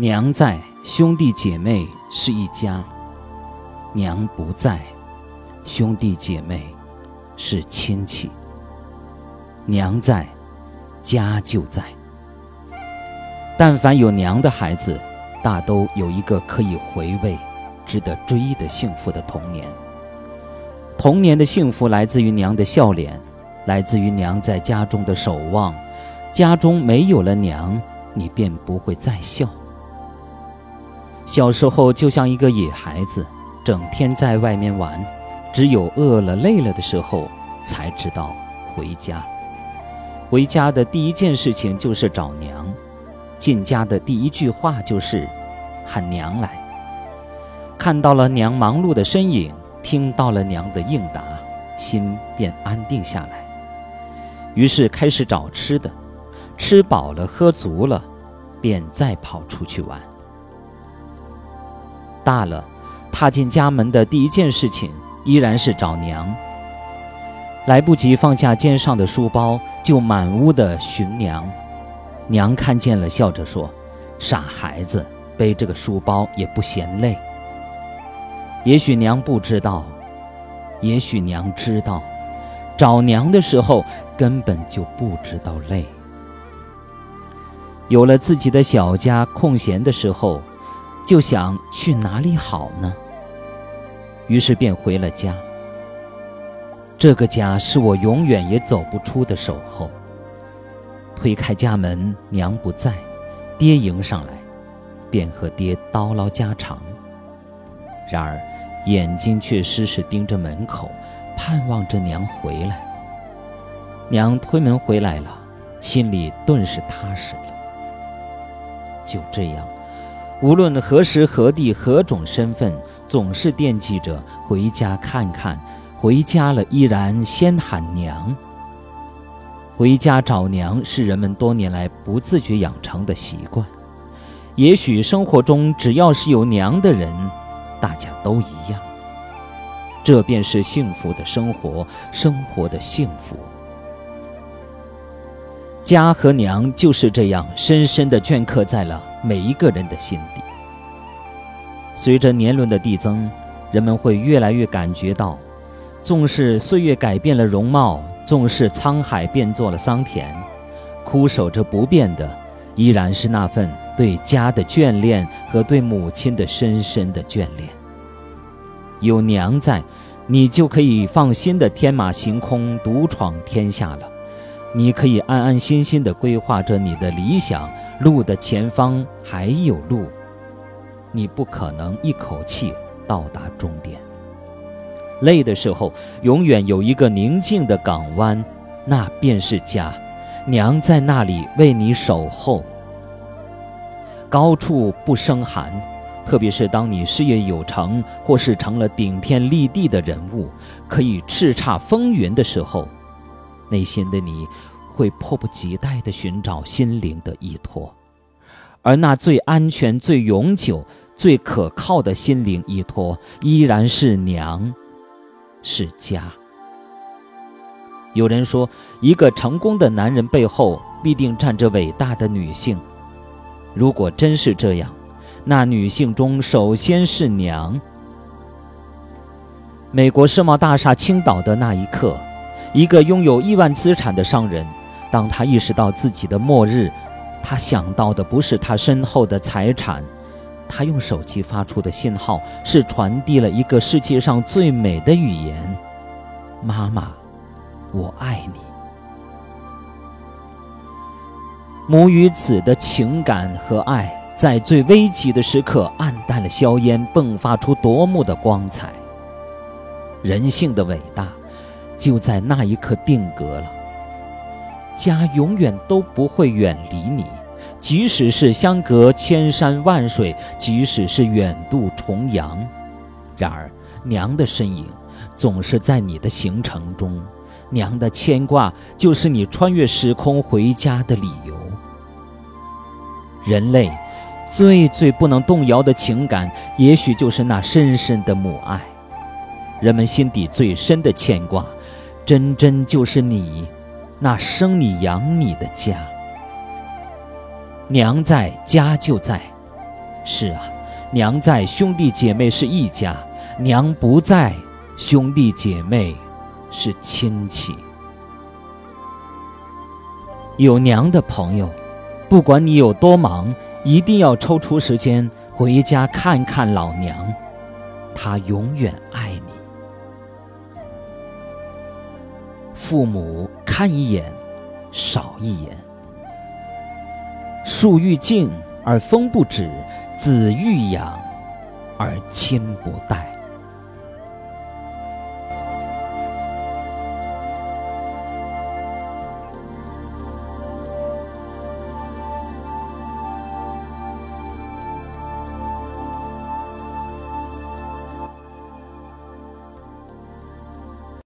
娘在，兄弟姐妹是一家；娘不在，兄弟姐妹是亲戚。娘在，家就在。但凡有娘的孩子，大都有一个可以回味、值得追忆的幸福的童年。童年的幸福来自于娘的笑脸，来自于娘在家中的守望。家中没有了娘，你便不会再笑。小时候就像一个野孩子，整天在外面玩，只有饿了累了的时候才知道回家。回家的第一件事情就是找娘，进家的第一句话就是喊娘来。看到了娘忙碌的身影，听到了娘的应答，心便安定下来。于是开始找吃的。吃饱了，喝足了，便再跑出去玩。大了，踏进家门的第一件事情依然是找娘。来不及放下肩上的书包，就满屋的寻娘。娘看见了，笑着说：“傻孩子，背这个书包也不嫌累。”也许娘不知道，也许娘知道，找娘的时候根本就不知道累。有了自己的小家，空闲的时候，就想去哪里好呢？于是便回了家。这个家是我永远也走不出的守候。推开家门，娘不在，爹迎上来，便和爹叨唠家常。然而，眼睛却时时盯着门口，盼望着娘回来。娘推门回来了，心里顿时踏实了。就这样，无论何时何地何种身份，总是惦记着回家看看。回家了，依然先喊娘。回家找娘是人们多年来不自觉养成的习惯。也许生活中只要是有娘的人，大家都一样。这便是幸福的生活，生活的幸福。家和娘就是这样深深地镌刻在了每一个人的心底。随着年轮的递增，人们会越来越感觉到，纵使岁月改变了容貌，纵使沧海变作了桑田，枯守着不变的，依然是那份对家的眷恋和对母亲的深深的眷恋。有娘在，你就可以放心的天马行空，独闯天下了。你可以安安心心地规划着你的理想，路的前方还有路，你不可能一口气到达终点。累的时候，永远有一个宁静的港湾，那便是家，娘在那里为你守候。高处不胜寒，特别是当你事业有成，或是成了顶天立地的人物，可以叱咤风云的时候。内心的你，会迫不及待地寻找心灵的依托，而那最安全、最永久、最可靠的心灵依托，依然是娘，是家。有人说，一个成功的男人背后必定站着伟大的女性。如果真是这样，那女性中首先是娘。美国世贸大厦倾倒的那一刻。一个拥有亿万资产的商人，当他意识到自己的末日，他想到的不是他身后的财产，他用手机发出的信号是传递了一个世界上最美的语言：“妈妈，我爱你。”母与子的情感和爱，在最危急的时刻暗淡了硝烟，迸发出夺目的光彩。人性的伟大。就在那一刻定格了。家永远都不会远离你，即使是相隔千山万水，即使是远渡重洋。然而，娘的身影总是在你的行程中，娘的牵挂就是你穿越时空回家的理由。人类最最不能动摇的情感，也许就是那深深的母爱。人们心底最深的牵挂。真真就是你，那生你养你的家。娘在家就在，是啊，娘在，兄弟姐妹是一家；娘不在，兄弟姐妹是亲戚。有娘的朋友，不管你有多忙，一定要抽出时间回家看看老娘，她永远爱父母看一眼，少一眼。树欲静而风不止，子欲养而亲不待。